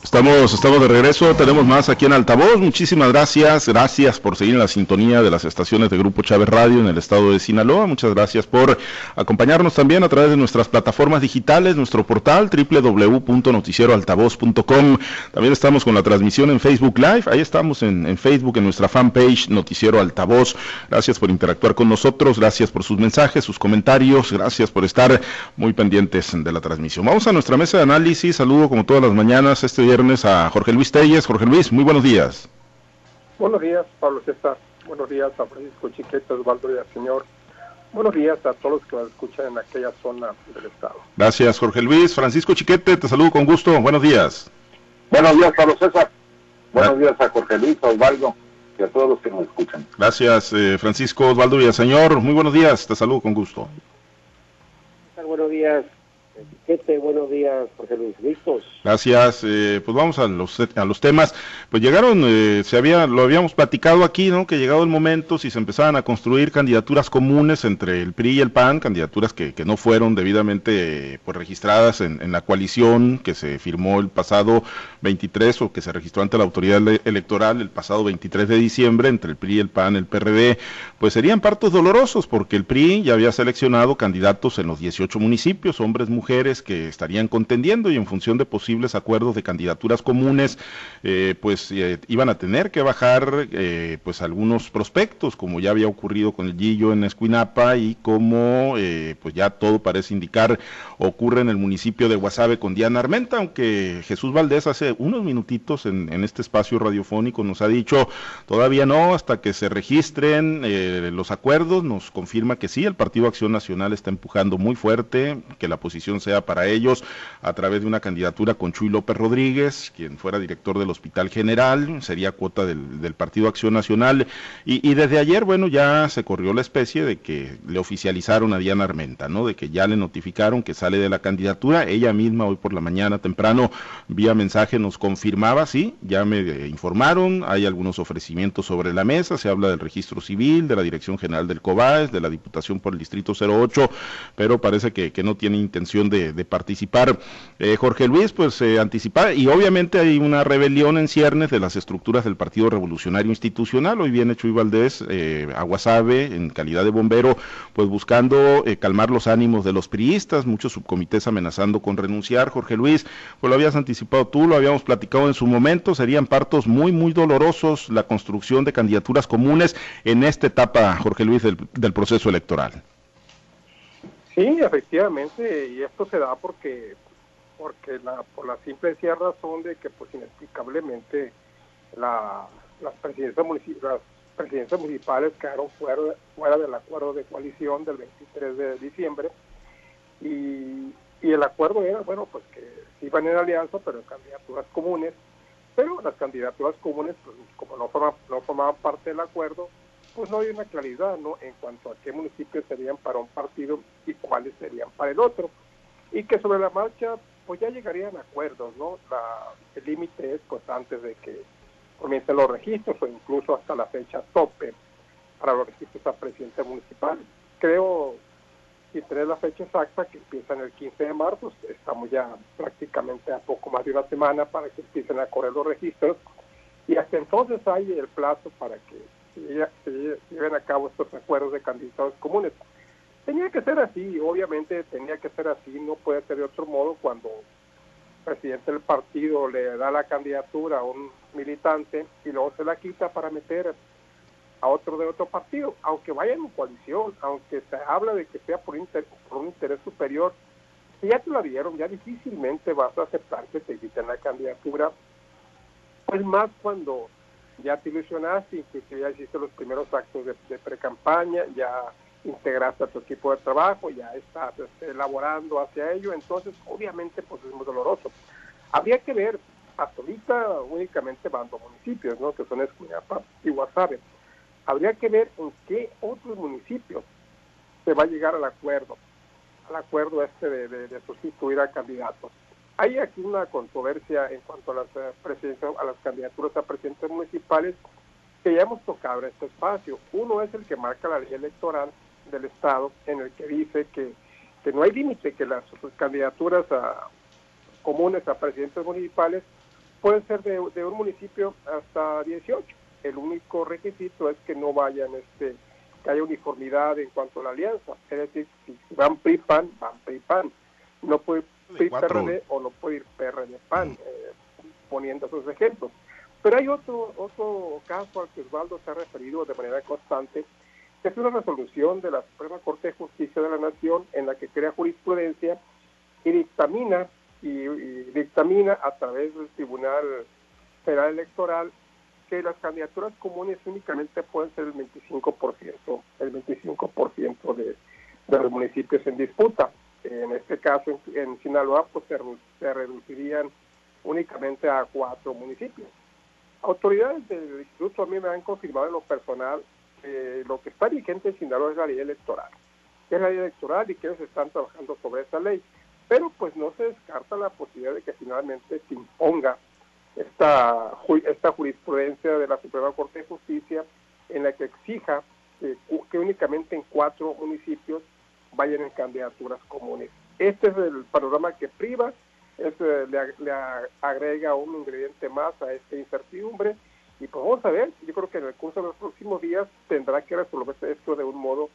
Estamos, estamos de regreso, tenemos más aquí en Altavoz. Muchísimas gracias, gracias por seguir en la sintonía de las estaciones de Grupo Chávez Radio en el estado de Sinaloa. Muchas gracias por acompañarnos también a través de nuestras plataformas digitales, nuestro portal www.noticieroaltavoz.com. También estamos con la transmisión en Facebook Live, ahí estamos en, en Facebook, en nuestra fanpage Noticiero Altavoz. Gracias por interactuar con nosotros, gracias por sus mensajes, sus comentarios, gracias por estar muy pendientes de la transmisión. Vamos a nuestra mesa de análisis, saludo como todas las mañanas este viernes a Jorge Luis Telles. Jorge Luis, muy buenos días. Buenos días, Pablo César. Buenos días a Francisco Chiquete, Osvaldo y al señor. Buenos días a todos los que nos escuchan en aquella zona del estado. Gracias, Jorge Luis. Francisco Chiquete, te saludo con gusto. Buenos días. Buenos días, Pablo César. Buenos días a Jorge Luis, a Osvaldo y a todos los que nos escuchan. Gracias, eh, Francisco, Osvaldo y al señor. Muy buenos días, te saludo con gusto. Buenos días, Buenos días, Jorge Luis. ¿Listos? Gracias. Eh, pues vamos a los, a los temas. Pues llegaron, eh, se había, lo habíamos platicado aquí, ¿no? Que llegado el momento, si se empezaban a construir candidaturas comunes entre el PRI y el PAN, candidaturas que, que no fueron debidamente pues registradas en, en, la coalición que se firmó el pasado 23 o que se registró ante la autoridad electoral el pasado 23 de diciembre entre el PRI, el PAN, el PRD, pues serían partos dolorosos porque el PRI ya había seleccionado candidatos en los 18 municipios, hombres, mujeres que estarían contendiendo y en función de posibles acuerdos de candidaturas comunes, eh, pues eh, iban a tener que bajar eh, pues algunos prospectos, como ya había ocurrido con el Gillo en Escuinapa y como pues ya todo parece indicar ocurre en el municipio de Guasave con Diana Armenta, aunque Jesús Valdés hace unos minutitos en, este espacio radiofónico nos ha dicho todavía no, hasta que se registren los acuerdos, nos confirma que sí, el Partido Acción Nacional está empujando muy fuerte, que la posición sea para ellos a través de una candidatura con Chuy López Rodríguez, quien fuera director del Hospital General, sería cuota del, Partido Acción Nacional, y, y, desde ayer, bueno, ya se corrió la especie de que le oficializaron a Diana Armenta, ¿no? De que ya le notificaron que sale de la candidatura, ella misma hoy por la mañana temprano, vía mensaje, nos confirmaba, sí, ya me informaron, hay algunos ofrecimientos sobre la mesa, se habla del registro civil, de la Dirección General del COBAES, de la Diputación por el Distrito 08, pero parece que, que no tiene intención de, de participar. Eh, Jorge Luis, pues eh, anticipar y obviamente hay una rebelión en ciernes de las estructuras del Partido Revolucionario Institucional. Hoy viene Chuy Valdés eh, a Guasave en calidad de bombero, pues buscando eh, calmar los ánimos de los priistas, muchos subcomités amenazando con renunciar. Jorge Luis, pues lo habías anticipado tú, lo habíamos platicado en su momento, serían partos muy, muy dolorosos la construcción de candidaturas comunes en esta etapa, Jorge Luis, del, del proceso electoral. Sí, efectivamente, y esto se da porque porque la, por la simple y razón de que pues inexplicablemente la, las, presidencias las presidencias municipales quedaron fuera, fuera del acuerdo de coalición del 23 de diciembre y, y el acuerdo era, bueno, pues que iban en alianza, pero en candidaturas comunes, pero las candidaturas comunes, pues como no formaban, no formaban parte del acuerdo, pues no hay una claridad ¿no? en cuanto a qué municipios serían para un partido y cuáles serían para el otro. Y que sobre la marcha pues ya llegarían acuerdos, ¿no? La, el límite es pues antes de que comiencen los registros o incluso hasta la fecha tope para los registros a presidente municipal. Creo, si tener la fecha exacta, que empiezan el 15 de marzo, estamos ya prácticamente a poco más de una semana para que empiecen a correr los registros y hasta entonces hay el plazo para que se lleven a cabo estos acuerdos de candidatos comunes. Tenía que ser así, obviamente tenía que ser así, no puede ser de otro modo cuando el presidente del partido le da la candidatura a un militante y luego se la quita para meter a otro de otro partido, aunque vaya en coalición, aunque se habla de que sea por, inter, por un interés superior, si ya te la dieron, ya difícilmente vas a aceptar que te quiten la candidatura, pues más cuando ya te ilusionaste, inclusive ya hiciste los primeros actos de, de pre-campaña, ya integraste a tu equipo de trabajo, ya estás este, elaborando hacia ello, entonces obviamente pues es muy doloroso. Habría que ver, hasta ahorita únicamente van dos municipios, ¿no? que son Escuñapa y Guasave. Habría que ver en qué otros municipios se va a llegar al acuerdo, al acuerdo este de, sustituir a candidatos. Hay aquí una controversia en cuanto a las, uh, a las candidaturas a presidentes municipales que ya hemos tocado en este espacio. Uno es el que marca la ley electoral del Estado en el que dice que, que no hay límite, que las candidaturas a, comunes a presidentes municipales puede ser de, un municipio hasta 18. El único requisito es que no vayan, este, que haya uniformidad en cuanto a la alianza. Es decir, si van PRI-PAN, van PRI-PAN. No puede ir PRD o no puede ir PRD-PAN, eh, poniendo esos ejemplos. Pero hay otro, otro caso al que Osvaldo se ha referido de manera constante, que es una resolución de la Suprema Corte de Justicia de la Nación en la que crea jurisprudencia y dictamina y, dictamina a través del Tribunal Federal Electoral que las candidaturas comunes únicamente pueden ser el 25%, el 25% de, de los municipios en disputa. En este caso, en, Sinaloa, pues se, reducirían únicamente a cuatro municipios. Autoridades del instituto a mí me han confirmado en lo personal que lo que está vigente en Sinaloa es la ley electoral. Es la ley electoral y que ellos están trabajando sobre esa ley pero pues no se descarta la posibilidad de que finalmente se imponga esta, esta jurisprudencia de la Suprema Corte de Justicia en la que exija que, únicamente en cuatro municipios vayan en candidaturas comunes. Este es el panorama que priva, le, le, agrega un ingrediente más a esta incertidumbre y pues vamos a ver, yo creo que en el curso de los próximos días tendrá que resolverse esto de un modo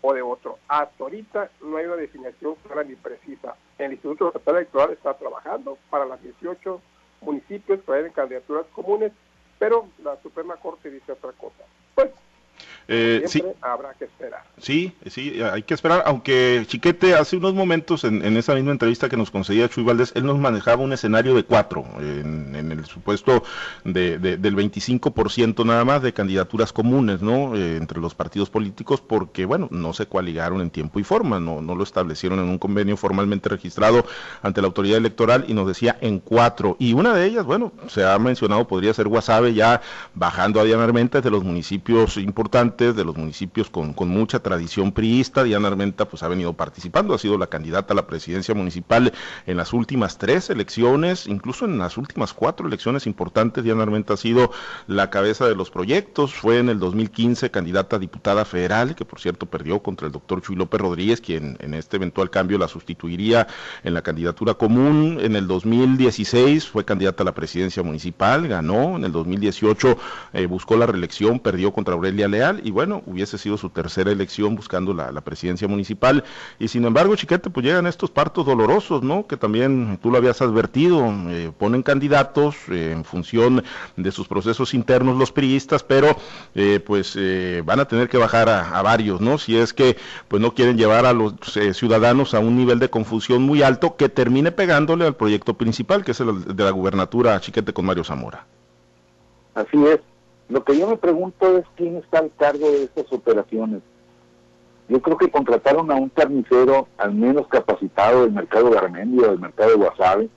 o de otro. Hasta ahorita no hay una definición clara ni precisa. El Instituto Estatal Electoral está trabajando para las 18 municipios que vayan en candidaturas comunes, pero la Suprema Corte dice otra cosa. Pues eh, sí. habrá que esperar. Sí, sí, hay que esperar, aunque Chiquete hace unos momentos en, esa misma entrevista que nos concedía Chuy Valdés, él nos manejaba un escenario de cuatro, en, el supuesto de, del 25% nada más de candidaturas comunes, ¿no? Eh, entre los partidos políticos, porque, bueno, no se coaligaron en tiempo y forma, no, no lo establecieron en un convenio formalmente registrado ante la autoridad electoral y nos decía en cuatro. Y una de ellas, bueno, se ha mencionado, podría ser Guasave, ya bajando a Diana Armenta, de los municipios importantes de los municipios con, mucha tradición priista. Diana Armenta pues ha venido participando, ha sido la candidata a la presidencia municipal en las últimas tres elecciones, incluso en las últimas cuatro elecciones importantes. Diana Armenta ha sido la cabeza de los proyectos, fue en el 2015 candidata a diputada federal, que por cierto perdió contra el doctor Chuy López Rodríguez, quien en este eventual cambio la sustituiría en la candidatura común. En el 2016 fue candidata a la presidencia municipal, ganó. En el 2018 eh, buscó la reelección, perdió contra Aurelia Y bueno, hubiese sido su tercera elección buscando la, presidencia municipal. Y sin embargo, Chiquete, pues llegan estos partos dolorosos, ¿no? Que también tú lo habías advertido, eh, ponen candidatos eh, en función de sus procesos internos los priistas, pero eh, pues van a tener que bajar a, varios, ¿no? Si es que pues no quieren llevar a los ciudadanos a un nivel de confusión muy alto que termine pegándole al proyecto principal, que es el de la gubernatura Chiquete con Mario Zamora. Así es. Lo que yo me pregunto es quién está al cargo de estas operaciones. Yo creo que contrataron a un carnicero al menos capacitado del mercado de Armendia o del mercado de Guasave,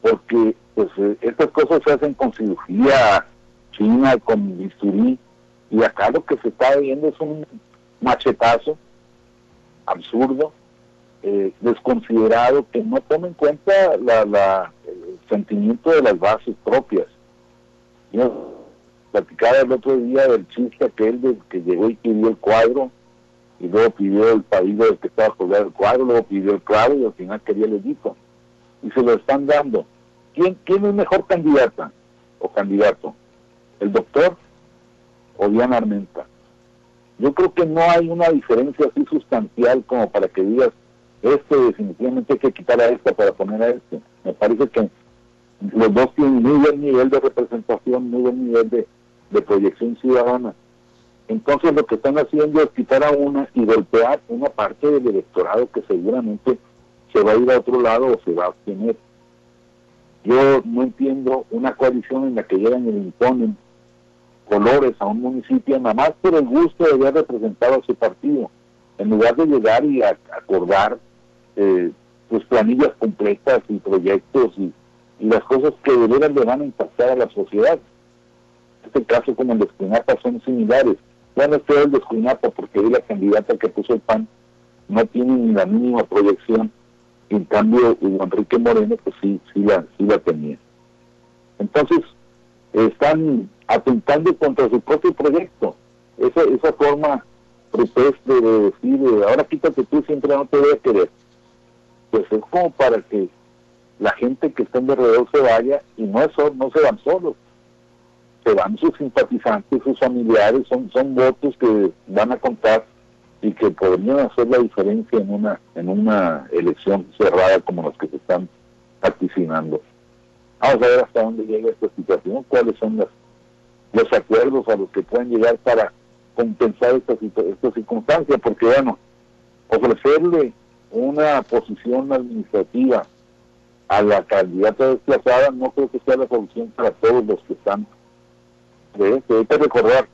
porque pues eh, estas cosas se hacen con cirugía china, con bisturí, y acá lo que se está viendo es un machetazo absurdo, eh, desconsiderado, que no toma en cuenta la, el sentimiento de las bases propias. Platicaba el otro día del chiste aquel de que llegó y pidió el cuadro, y luego pidió el pedido del que estaba colgado el cuadro, luego pidió el cuadro y al final quería el equipo. Y se lo están dando. ¿Quién, ¿Quién es mejor candidata o candidato? ¿El doctor o Diana Armenta? Yo creo que no hay una diferencia así sustancial como para que digas, este definitivamente hay que quitar a esta para poner a este. Me parece que los dos tienen muy buen nivel de representación, muy buen nivel de, de proyección ciudadana. Entonces lo que están haciendo es quitar a una y golpear una parte del electorado que seguramente se va a ir a otro lado o se va a obtener. Yo no entiendo una coalición en la que llegan y le imponen colores a un municipio nada más por el gusto de haber representado a su partido, en lugar de llegar y acordar eh, pues planillas completas y proyectos y, y las cosas que de veras le van a impactar a la sociedad este caso como el de Esquinapa son similares. Bueno, este es el de Esquinapa porque la candidata que puso el PAN no tiene ni la mínima proyección. En cambio, Enrique Moreno, pues sí, sí la, sí la tenía. Entonces, están atentando contra su propio proyecto. Esa, esa forma de decir, ahora quítate tú, siempre no te voy a querer. Pues es como para que la gente que está en alrededor se vaya y no, eso, no se van solos, se van sus simpatizantes, sus familiares, son, son votos que van a contar y que podrían hacer la diferencia en una, en una elección cerrada como las que se están vaticinando. Vamos a ver hasta dónde llega esta situación, cuáles son las, los acuerdos a los que pueden llegar para compensar esta, esta circunstancia, porque bueno, ofrecerle una posición administrativa a la candidata desplazada no creo que sea la solución para todos los que están que recordar,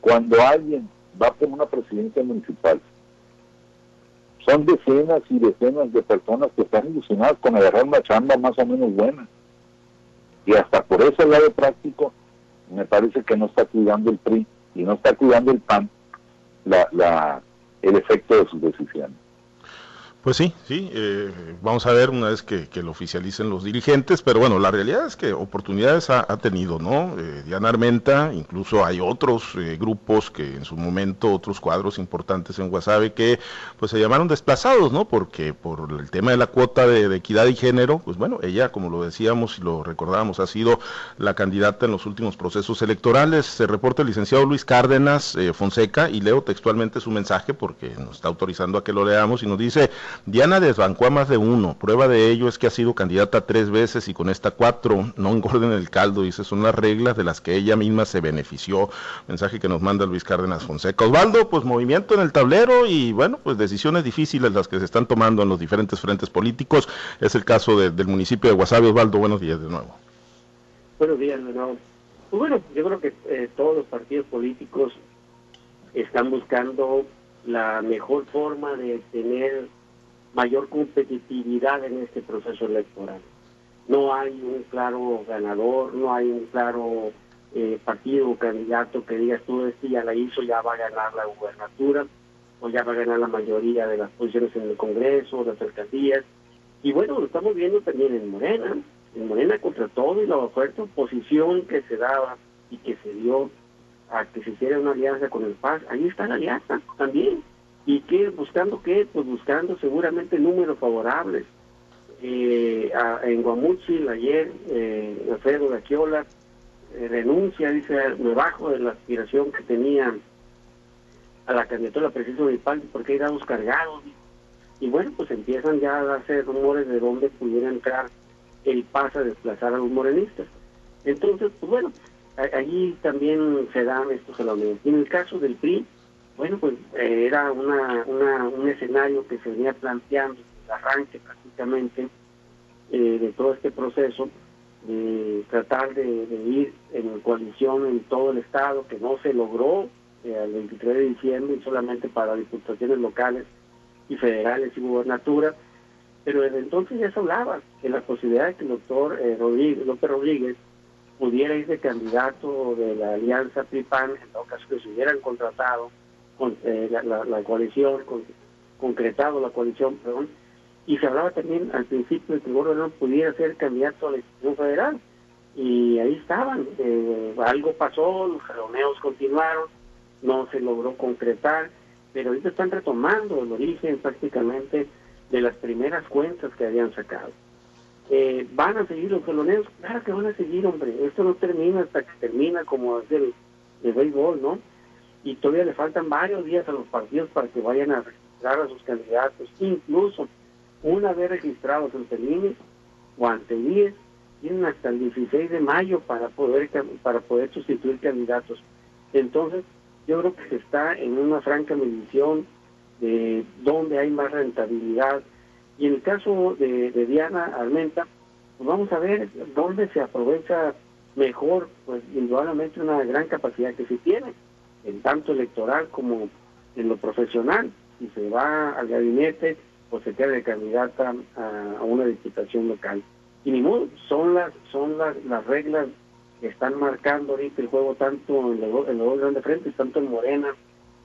cuando alguien va por una presidencia municipal, son decenas y decenas de personas que están ilusionadas con agarrar una chamba más o menos buena. Y hasta por ese lado práctico, me parece que no está cuidando el PRI y no está cuidando el PAN la, el efecto de sus decisiones. Pues sí, sí, eh, vamos a ver una vez que, lo oficialicen los dirigentes, pero bueno, la realidad es que oportunidades ha, tenido, ¿no? Eh, Diana Armenta, incluso hay otros eh, grupos que en su momento, otros cuadros importantes en Guasave que pues se llamaron desplazados, ¿no? Porque por el tema de la cuota de, equidad y género, pues bueno, ella, como lo decíamos y lo recordábamos, ha sido la candidata en los últimos procesos electorales. Se reporta el licenciado Luis Cárdenas Fonseca y leo textualmente su mensaje porque nos está autorizando a que lo leamos y nos dice Diana desbancó a más de uno. Prueba de ello es que ha sido candidata tres veces y con esta cuatro. No engorden el caldo, dice, son las reglas de las que ella misma se benefició. Mensaje que nos manda Luis Cárdenas Fonseca. Osvaldo, pues movimiento en el tablero y bueno, pues decisiones difíciles las que se están tomando en los diferentes frentes políticos. Es el caso del municipio de Guasave. Osvaldo, buenos días de nuevo. Buenos días de. Pues bueno, yo creo que eh, todos los partidos políticos están buscando la mejor forma de tener mayor competitividad en este proceso electoral. No hay un claro ganador, no hay un claro eh, partido o candidato que digas tú este ya la hizo, ya va a ganar la gubernatura o ya va a ganar la mayoría de las posiciones en el Congreso, las alcaldías. Y bueno, lo estamos viendo también en Morena, en Morena contra todo y la fuerte oposición que se daba y que se dio a que se hiciera una alianza con el PAS, ahí está la alianza también. ¿Y qué? ¿Buscando qué? Pues buscando seguramente números favorables. Eh, en Guamuchil ayer, eh, Alfredo Gaquiola eh, renuncia, dice, me bajo de la aspiración que tenía a la candidatura presidencia municipal porque hay dados cargados. Y bueno, pues empiezan ya a darse rumores de dónde pudiera entrar el paso a desplazar a los morenistas. Entonces, pues bueno, allí también se dan estos elementos. En el caso del PRI, bueno, pues eh, era una, un escenario que se venía planteando, el arranque prácticamente eh, de todo este proceso, de tratar de, ir en coalición en todo el estado, que no se logró eh, el 23 de diciembre solamente para diputaciones locales y federales y gubernatura, pero desde entonces ya se hablaba de la posibilidad de que el doctor Rodríguez, López Rodríguez pudiera ir de candidato de la alianza PRIPAN, en todo caso que se hubieran contratado con, eh, la, coalición, con, concretado la coalición, perdón, y se hablaba también al principio de que no pudiera ser candidato a la institución federal, y ahí estaban, eh, algo pasó, los jaloneos continuaron, no se logró concretar, pero ahorita están retomando el origen prácticamente de las primeras cuentas que habían sacado. Eh, ¿Van a seguir los jaloneos? Claro que van a seguir, hombre. Esto no termina hasta que termina como es el, el béisbol, ¿no? Y todavía le faltan varios días a los partidos para que vayan a registrar a sus candidatos. Incluso una vez registrados ante el o ante el tienen hasta el 16 de mayo para poder para poder sustituir candidatos. Entonces, yo creo que se está en una franca medición de dónde hay más rentabilidad. Y en el caso de, Diana Armenta, pues vamos a ver dónde se aprovecha mejor, pues indudablemente una gran capacidad que se tiene en tanto electoral como en lo profesional. Si se va al gabinete o se queda de candidata a, una diputación local. Y ni modo, son las, son las, las reglas que están marcando ahorita el juego tanto en los, en los dos grandes frentes, tanto en Morena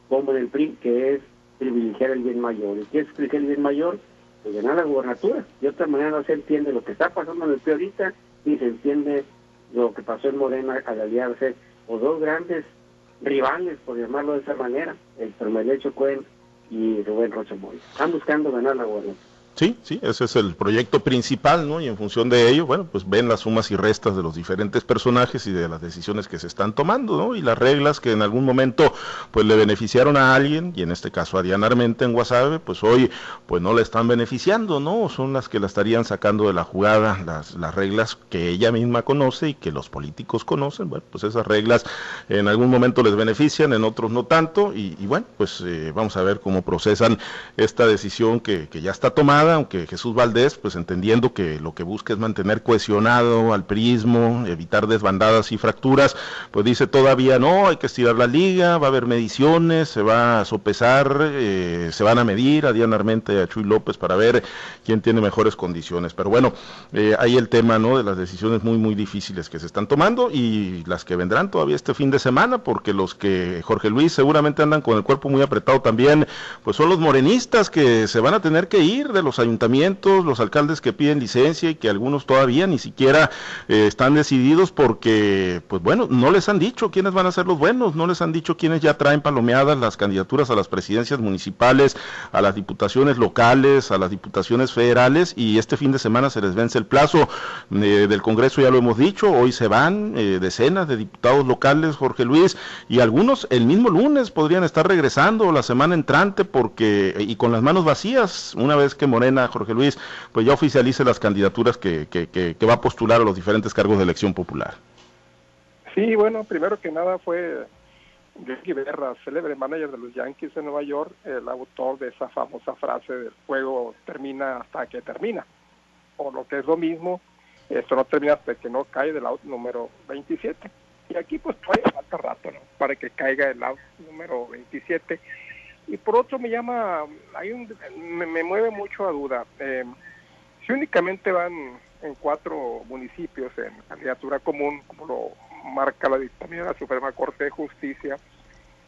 como en el PRI, que es privilegiar el bien mayor. ¿Y qué es privilegiar el bien mayor? Pues ganar la gubernatura. De otra manera no se entiende lo que está pasando en el PRI ahorita, ni se entiende lo que pasó en Morena al aliarse los dos grandes rivales, por llamarlo de esa manera, el Permelecho Cuen y Rubén Rocha Están buscando ganar la guerra. Sí, sí, ese es el proyecto principal, ¿no? Y en función de ello, bueno, pues ven las sumas y restas de los diferentes personajes y de las decisiones que se están tomando, ¿no? Y las reglas que en algún momento, pues le beneficiaron a alguien, y en este caso a Diana Armente en Guasave, pues hoy, pues no le están beneficiando, ¿no? Son las que la estarían sacando de la jugada, las, las reglas que ella misma conoce y que los políticos conocen, bueno, pues esas reglas en algún momento les benefician, en otros no tanto, y, bueno, pues eh, vamos a ver cómo procesan esta decisión que, que ya está tomada aunque Jesús Valdés, pues entendiendo que lo que busca es mantener cohesionado al prismo, evitar desbandadas y fracturas, pues dice todavía no, hay que estirar la liga, va a haber mediciones, se va a sopesar, eh, se van a medir a Diana y a Chuy López para ver quién tiene mejores condiciones. Pero bueno, eh, hay el tema ¿no? de las decisiones muy, muy difíciles que se están tomando y las que vendrán todavía este fin de semana, porque los que Jorge Luis seguramente andan con el cuerpo muy apretado también, pues son los morenistas que se van a tener que ir de los ayuntamientos, los alcaldes que piden licencia y que algunos todavía ni siquiera eh, están decididos porque, pues bueno, no les han dicho quiénes van a ser los buenos, no les han dicho quiénes ya traen palomeadas las candidaturas a las presidencias municipales, a las diputaciones locales, a las diputaciones federales y este fin de semana se les vence el plazo. Eh, del Congreso, ya lo hemos dicho, hoy se van eh, decenas de diputados locales, Jorge Luis, y algunos el mismo lunes podrían estar regresando la semana entrante porque, y con las manos vacías, una vez que Morena Jorge Luis, pues ya oficialice las candidaturas que, que, va a postular a los diferentes cargos de elección popular. Sí, bueno, primero que nada fue Jackie Berra, célebre manager de los Yankees de Nueva York, el autor de esa famosa frase del juego termina hasta que termina. O lo que es lo mismo, esto no termina hasta que no cae del out número 27. Y aquí pues todavía falta rato, ¿no? Para que caiga el out número 27 y por otro me llama, hay un, me, mueve mucho a duda. Eh, si únicamente van en cuatro municipios en candidatura común, como lo marca la dictamen de la Suprema Corte de Justicia,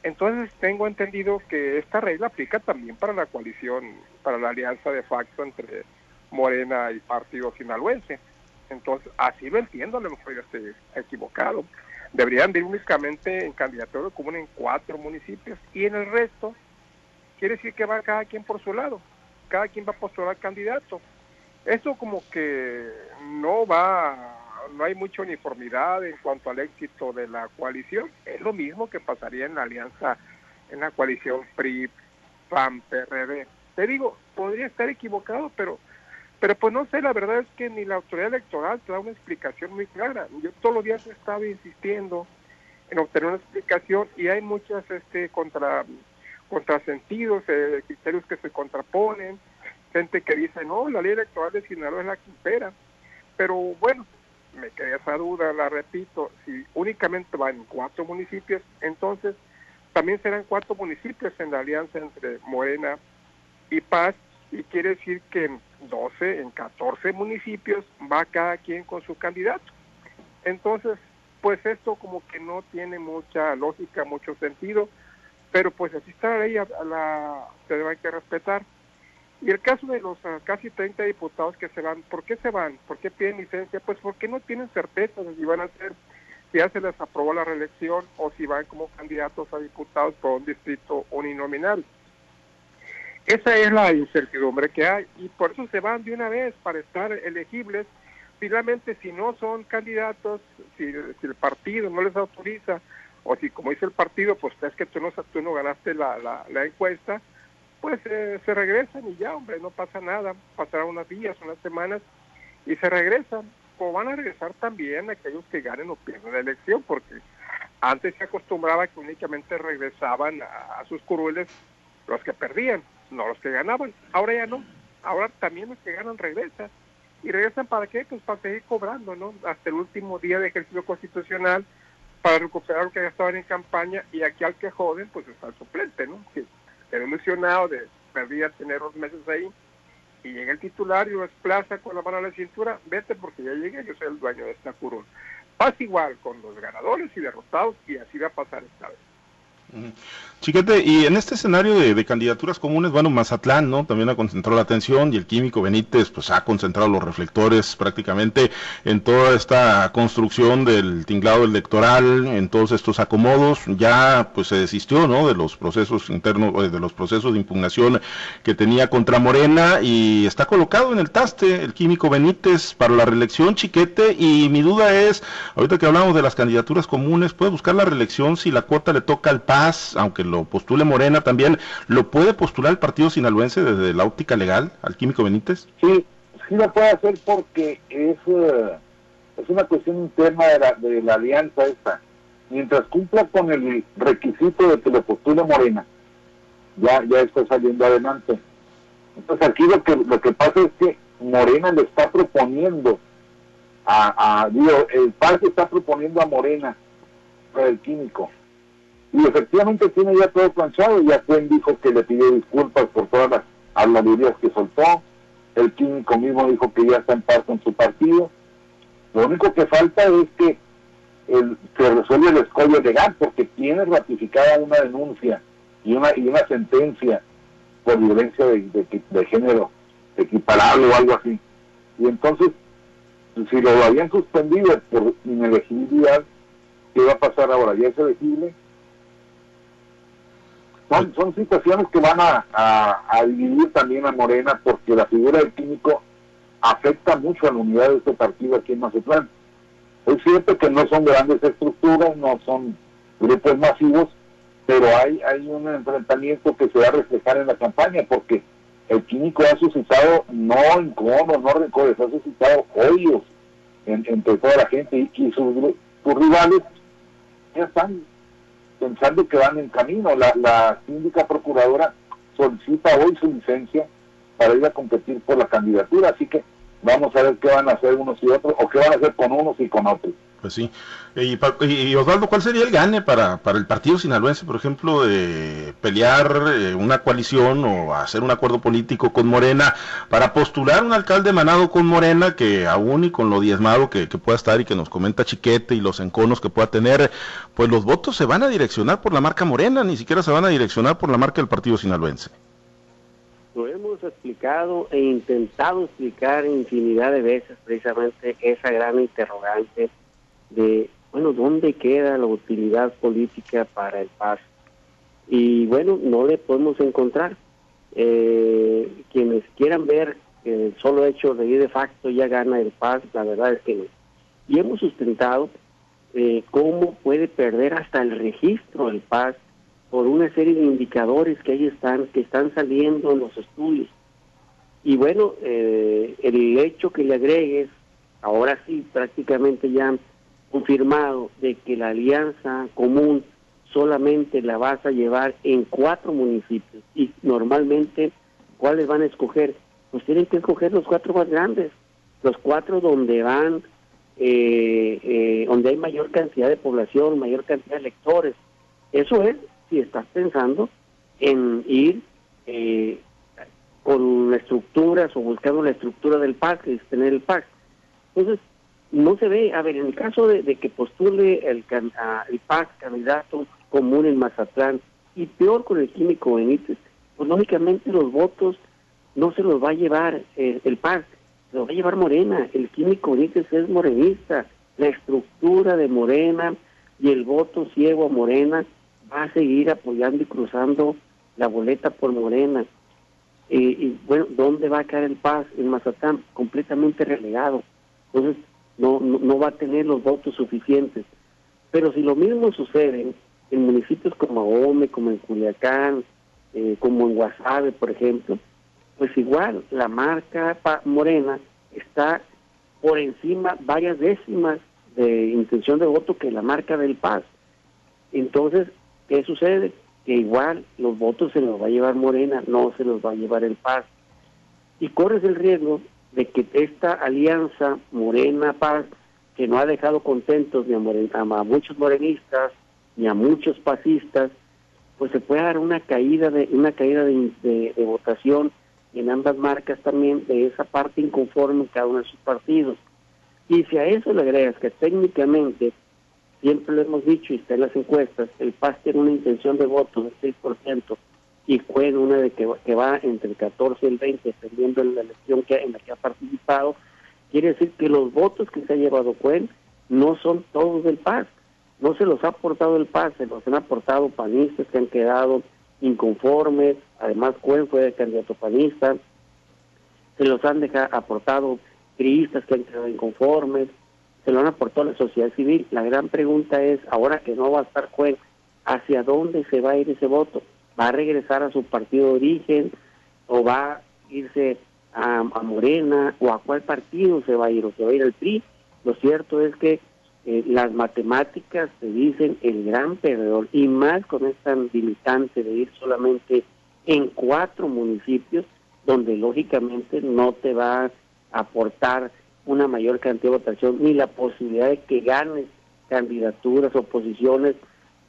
entonces tengo entendido que esta regla aplica también para la coalición, para la alianza de facto entre Morena y Partido Sinaloense. Entonces, así lo entiendo, a lo mejor yo estoy equivocado. Deberían de ir únicamente en candidatura común en cuatro municipios y en el resto quiere decir que va cada quien por su lado, cada quien va a postular candidato. Eso como que no va, no hay mucha uniformidad en cuanto al éxito de la coalición. Es lo mismo que pasaría en la alianza, en la coalición PRI, PAN, PRD. Te digo, podría estar equivocado, pero pero pues no sé, la verdad es que ni la autoridad electoral te da una explicación muy clara. Yo todos los días he estado insistiendo en obtener una explicación y hay muchas este contra contrasentidos, eh, criterios que se contraponen, gente que dice, no, la ley electoral de Sinaloa es la que impera. Pero bueno, me queda esa duda, la repito, si únicamente van cuatro municipios, entonces también serán cuatro municipios en la alianza entre Morena y Paz, y quiere decir que en 12, en 14 municipios va cada quien con su candidato. Entonces, pues esto como que no tiene mucha lógica, mucho sentido pero pues así está la ley, a, la, se debe que respetar. Y el caso de los ah, casi 30 diputados que se van, ¿por qué se van? ¿Por qué piden licencia? Pues porque no tienen certeza de si van a ser, si ya se les aprobó la reelección o si van como candidatos a diputados por un distrito uninominal. Esa es la incertidumbre que hay y por eso se van de una vez para estar elegibles. Finalmente, si no son candidatos, si, si el partido no les autoriza o si como dice el partido, pues es que tú no, tú no ganaste la, la, encuesta, pues eh, se regresan y ya, hombre, no pasa nada, pasarán unas días, unas semanas y se regresan, o van a regresar también aquellos que ganen o pierden la elección, porque antes se acostumbraba que únicamente regresaban a, sus curules los que perdían, no los que ganaban, ahora ya no, ahora también los que ganan regresan. ¿Y regresan para qué? Pues para seguir cobrando, ¿no? Hasta el último día de ejercicio constitucional, para recuperar lo que ya estaban en campaña y aquí al que joden pues está el suplente, ¿no? Que quedó ilusionado de perdía tener dos meses ahí y llega el titular y lo desplaza con la mano a la cintura, vete porque ya llegué, yo soy el dueño de esta curul. Pasa igual con los ganadores y derrotados y así va a pasar esta vez. Chiquete, y en este escenario de, candidaturas comunes, bueno, Mazatlán, ¿no? También ha concentrado la atención y el químico Benítez, pues ha concentrado los reflectores prácticamente en toda esta construcción del tinglado electoral, en todos estos acomodos. Ya, pues se desistió, ¿no? De los procesos internos, eh, de los procesos de impugnación que tenía contra Morena y está colocado en el taste el químico Benítez para la reelección, Chiquete. Y mi duda es, ahorita que hablamos de las candidaturas comunes, ¿puede buscar la reelección si la cuota le toca al Aunque lo postule Morena también, ¿lo puede postular el partido sinaloense desde la óptica legal al Químico Benítez? Sí, sí lo puede hacer porque es, eh, es una cuestión interna de la, de la alianza esta. Mientras cumpla con el requisito de que lo postule Morena, ya, ya está saliendo adelante. Entonces aquí lo que, lo que pasa es que Morena le está proponiendo a, a digo, el PAS está proponiendo a Morena el químico y efectivamente tiene ya todo planchado, ya Cuen dijo que le pidió disculpas por todas las habladurías que soltó, el químico mismo dijo que ya está en paz con su partido, lo único que falta es que el, se resuelva el escollo legal, porque tiene ratificada una denuncia y una, y una sentencia por violencia de, de, género equiparable o algo así. Y entonces, si lo habían suspendido por inelegibilidad, ¿qué va a pasar ahora? ¿Ya es elegible? Son, situaciones que van a, dividir también a Morena porque la figura del químico afecta mucho a la unidad de este partido aquí en Mazatlán. Es cierto que no son grandes estructuras, no son grupos masivos, pero hay, hay un enfrentamiento que se va a reflejar en la campaña porque el químico ha suscitado no incómodos, no rencores, ha suscitado odios entre toda la gente y, sus, sus rivales ya están pensando que van en camino. La, la síndica procuradora solicita hoy su licencia para ir a competir por la candidatura, así que vamos a ver qué van a hacer unos y otros, o qué van a hacer con unos y con otros. Pues sí. Y, Osvaldo, ¿cuál sería el gane para, para el partido sinaloense, por ejemplo, de pelear eh, una coalición o hacer un acuerdo político con Morena para postular un alcalde manado con Morena que aún y con lo diezmado que, que pueda estar y que nos comenta Chiquete y los enconos que pueda tener, pues los votos se van a direccionar por la marca Morena, ni siquiera se van a direccionar por la marca del partido sinaloense? Lo hemos explicado e intentado explicar infinidad de veces precisamente esa gran interrogante de, bueno, ¿dónde queda la utilidad política para el PAS? Y bueno, no le podemos encontrar. Eh, quienes quieran ver el solo hecho de ir de facto ya gana el PAS, la verdad es que no. Y hemos sustentado eh, cómo puede perder hasta el registro el PAS por una serie de indicadores que ahí están, que están saliendo en los estudios. Y bueno, eh, el hecho que le agregues, ahora sí, prácticamente ya confirmado de que la alianza común solamente la vas a llevar en cuatro municipios. Y normalmente cuáles van a escoger pues tienen que escoger los cuatro más grandes los cuatro donde van eh, eh, donde hay mayor cantidad de población mayor cantidad de electores. Eso es si estás pensando en ir eh, con estructuras o buscando la estructura del PAC y tener el PAC entonces no se ve, a ver, en el caso de, que postule el, el PAC candidato común en Mazatlán y peor con el químico Benítez, pues lógicamente los votos no se los va a llevar el, el PAC, se los va a llevar Morena, el químico Benítez es morenista, la estructura de Morena y el voto ciego a Morena va a seguir apoyando y cruzando la boleta por Morena. Eh, y bueno, ¿dónde va a caer el PAC en Mazatlán? Completamente relegado. Entonces, no, no, va a tener los votos suficientes. Pero si lo mismo sucede en municipios como Ahome, como en Culiacán, eh, como en Guasave, por ejemplo, pues igual la marca Morena está por encima varias décimas de intención de voto que la marca del Paz. Entonces, ¿qué sucede? Que igual los votos se los va a llevar Morena, no se los va a llevar el Paz. Y corres el riesgo de que esta alianza Morena-Paz, que no ha dejado contentos ni a, a muchos morenistas ni a muchos pasistas, pues se pueda dar una caída de una caída de, votación en ambas marcas también de esa parte inconforme en cada uno de sus partidos. Y si a eso le agregas que técnicamente siempre lo hemos dicho y está en las encuestas, el PAS tiene una intención de voto del 6% y Cuen una de que, que va entre el 14 y el 20, dependiendo de la elección que, en la que ha participado, quiere decir que los votos que se ha llevado Cuen no son todos del PAS, no se los ha aportado el PAS, se los han aportado panistas que han quedado inconformes, además Cuen fue el candidato panista, se los han dejado, aportado criistas que han quedado inconformes, se lo han aportado la sociedad civil. La gran pregunta es, ahora que no va a estar Cuen, ¿hacia dónde se va a ir ese voto? ¿Va a regresar a su partido de origen o va a irse a, Morena o a cuál partido se va a ir o se va a ir al PRI? Lo cierto es que eh, las matemáticas te dicen el gran perdedor y más con esta limitante de ir solamente en cuatro municipios donde lógicamente no te va a aportar una mayor cantidad de votación ni la posibilidad de que ganes candidaturas o posiciones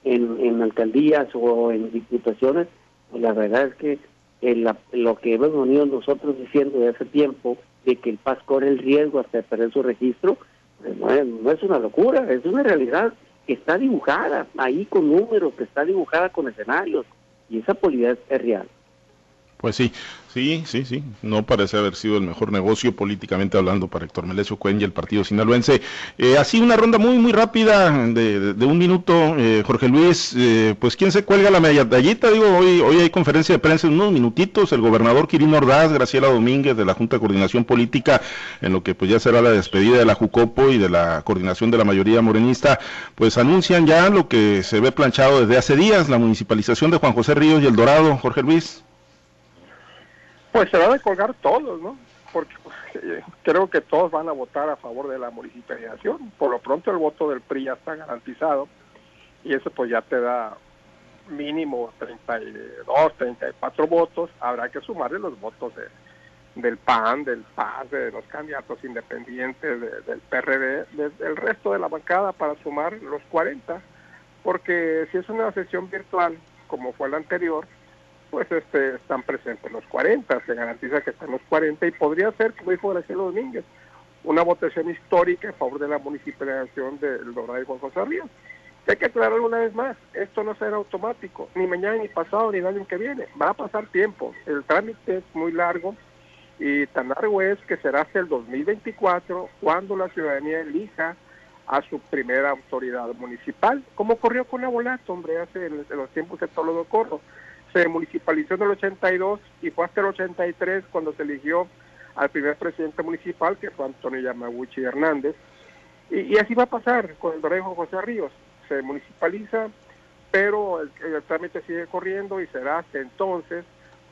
en, alcaldías o en diputaciones, pues la verdad es que lo que hemos venido nosotros diciendo de hace tiempo, de que el PAS corre el riesgo hasta de perder su registro, pues no, es, no es una locura, es una realidad que está dibujada ahí con números, que está dibujada con escenarios, y esa posibilidad es real. Pues sí, Sí, sí, sí. No parece haber sido el mejor negocio políticamente hablando para Héctor Melesio Cuen y el partido sinaloense. Eh, así una ronda muy, muy rápida de, un minuto. Eh, Jorge Luis, eh, pues ¿quién se cuelga la medallita? Digo, hoy, hoy hay conferencia de prensa en unos minutitos. El gobernador Quirino Ordaz, Graciela Domínguez de la Junta de Coordinación Política, en lo que pues ya será la despedida de la Jucopo y de la coordinación de la mayoría morenista, pues anuncian ya lo que se ve planchado desde hace días, la municipalización de Juan José Ríos y El Dorado. Jorge Luis. Pues se van a colgar todos, ¿no? Porque eh, creo que todos van a votar a favor de la municipalización. Por lo pronto el voto del PRI ya está garantizado y eso pues ya te da mínimo 32, 34 votos. Habrá que sumarle los votos de, del PAN, del PAS, de los candidatos independientes, del PRD, del resto de la bancada para sumar los 40. Porque si es una sesión virtual, como fue la anterior, pues este, están presentes los 40, se garantiza que están los 40 y podría ser, como dijo Graciela Domínguez, una votación histórica en favor de la municipalización del Dorado de Juan José Ríos. hay que aclarar una vez más, esto no será automático, ni mañana, ni pasado, ni el año que viene, va a pasar tiempo, el trámite es muy largo y tan largo es que será hasta el 2024 cuando la ciudadanía elija a su primera autoridad municipal, como ocurrió con Abolato, hombre, hace en, los tiempos de Tolodo Corro se municipalizó en el 82 y fue hasta el 83 cuando se eligió al primer presidente municipal, que fue Antonio Yamaguchi Hernández. Y, así va a pasar con el Dorejo José Ríos. Se municipaliza, pero el, trámite sigue corriendo y será hasta entonces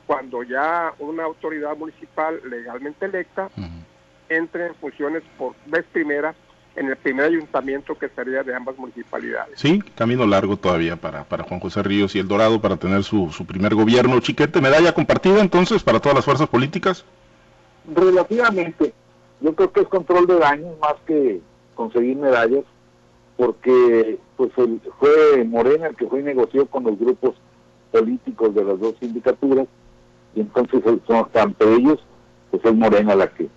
cuando ya una autoridad municipal legalmente electa entre en funciones por vez primera en el primer ayuntamiento que sería de ambas municipalidades. Sí, camino largo todavía para, para Juan José Ríos y El Dorado para tener su, su primer gobierno. Chiquete, medalla compartida entonces para todas las fuerzas políticas. Relativamente, yo creo que es control de daños más que conseguir medallas, porque pues fue Morena el que fue y negoció con los grupos políticos de las dos sindicaturas y entonces son, ante ellos pues es Morena la que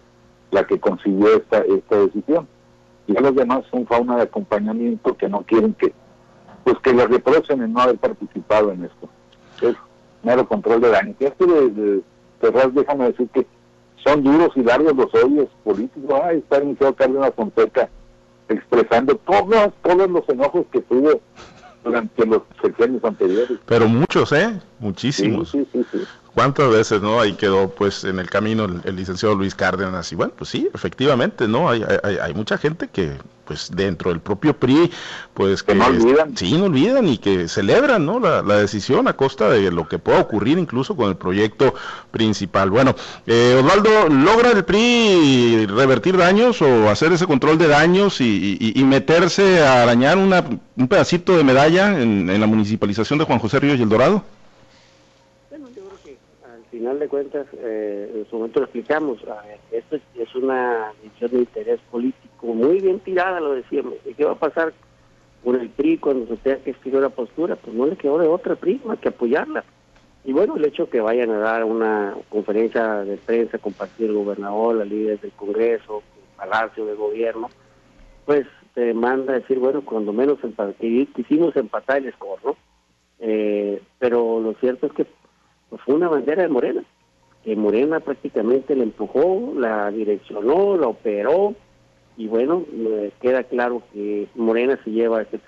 la que consiguió esta esta decisión y los demás son fauna de acompañamiento que no quieren que pues que les reprochen en no haber participado en esto. Es mero control de daño. Y esto de, de cerrar, déjame decir que son duros y largos los odios políticos. Ay, está el Museo Cárdenas Fonseca expresando todos, todos los enojos que tuvo durante los sexenios anteriores. Pero muchos, ¿eh? Muchísimos. Sí, sí, sí, ¿Cuántas veces, no? Ahí quedó, pues, en el camino el, licenciado Luis Cárdenas. Y bueno, pues sí, efectivamente, ¿no? Hay, hay, hay mucha gente que, pues, dentro del propio PRI, pues, que, no olvidan. Sí, no olvidan y que celebran, ¿no? La, decisión a costa de lo que pueda ocurrir incluso con el proyecto principal. Bueno, eh, Osvaldo, ¿logra el PRI revertir daños o hacer ese control de daños y, y, meterse a arañar una, un pedacito de medalla en, en la municipalización de Juan José Ríos y El Dorado? Final de cuentas, eh, en su momento lo explicamos, esto es, una decisión de interés político muy bien tirada, lo decíamos. ¿Y qué va a pasar con el PRI cuando se tenga que escribir la postura? Pues no le quedó de otra PRI más que apoyarla. Y bueno, el hecho que vayan a dar una conferencia de prensa, compartir el gobernador, la líderes del Congreso, el Palacio de Gobierno, pues se manda a decir, bueno, cuando menos que quisimos empatar el score, ¿no? Eh, pero lo cierto es que pues, fue una bandera de Morena, que Morena prácticamente la empujó, la direccionó, la operó, y bueno, queda claro que Morena se lleva este.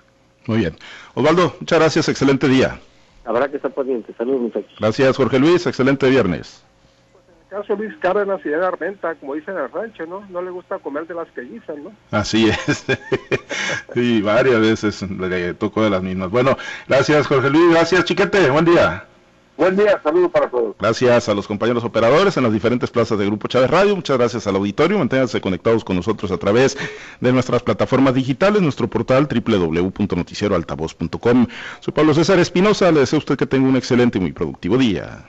Muy bien. Osvaldo, muchas gracias, excelente día. Habrá que estar pendiente. Saludos, muchachos. Gracias, Jorge Luis, excelente viernes. Pues en el caso de Luis Cárdenas y de Armenta, como dicen en el rancho, ¿no? No le gusta comer de las que guisan, ¿no? Así es. sí, varias veces le tocó de las mismas. Bueno, gracias, Jorge Luis. Gracias, Chiquete. Buen día. Buen día, saludos para todos. Gracias a los compañeros operadores en las diferentes plazas de Grupo Chávez Radio. Muchas gracias al auditorio. Manténganse conectados con nosotros a través de nuestras plataformas digitales, nuestro portal www.noticieroaltavoz.com. Soy Pablo César Espinosa. Le deseo a usted que tenga un excelente y muy productivo día.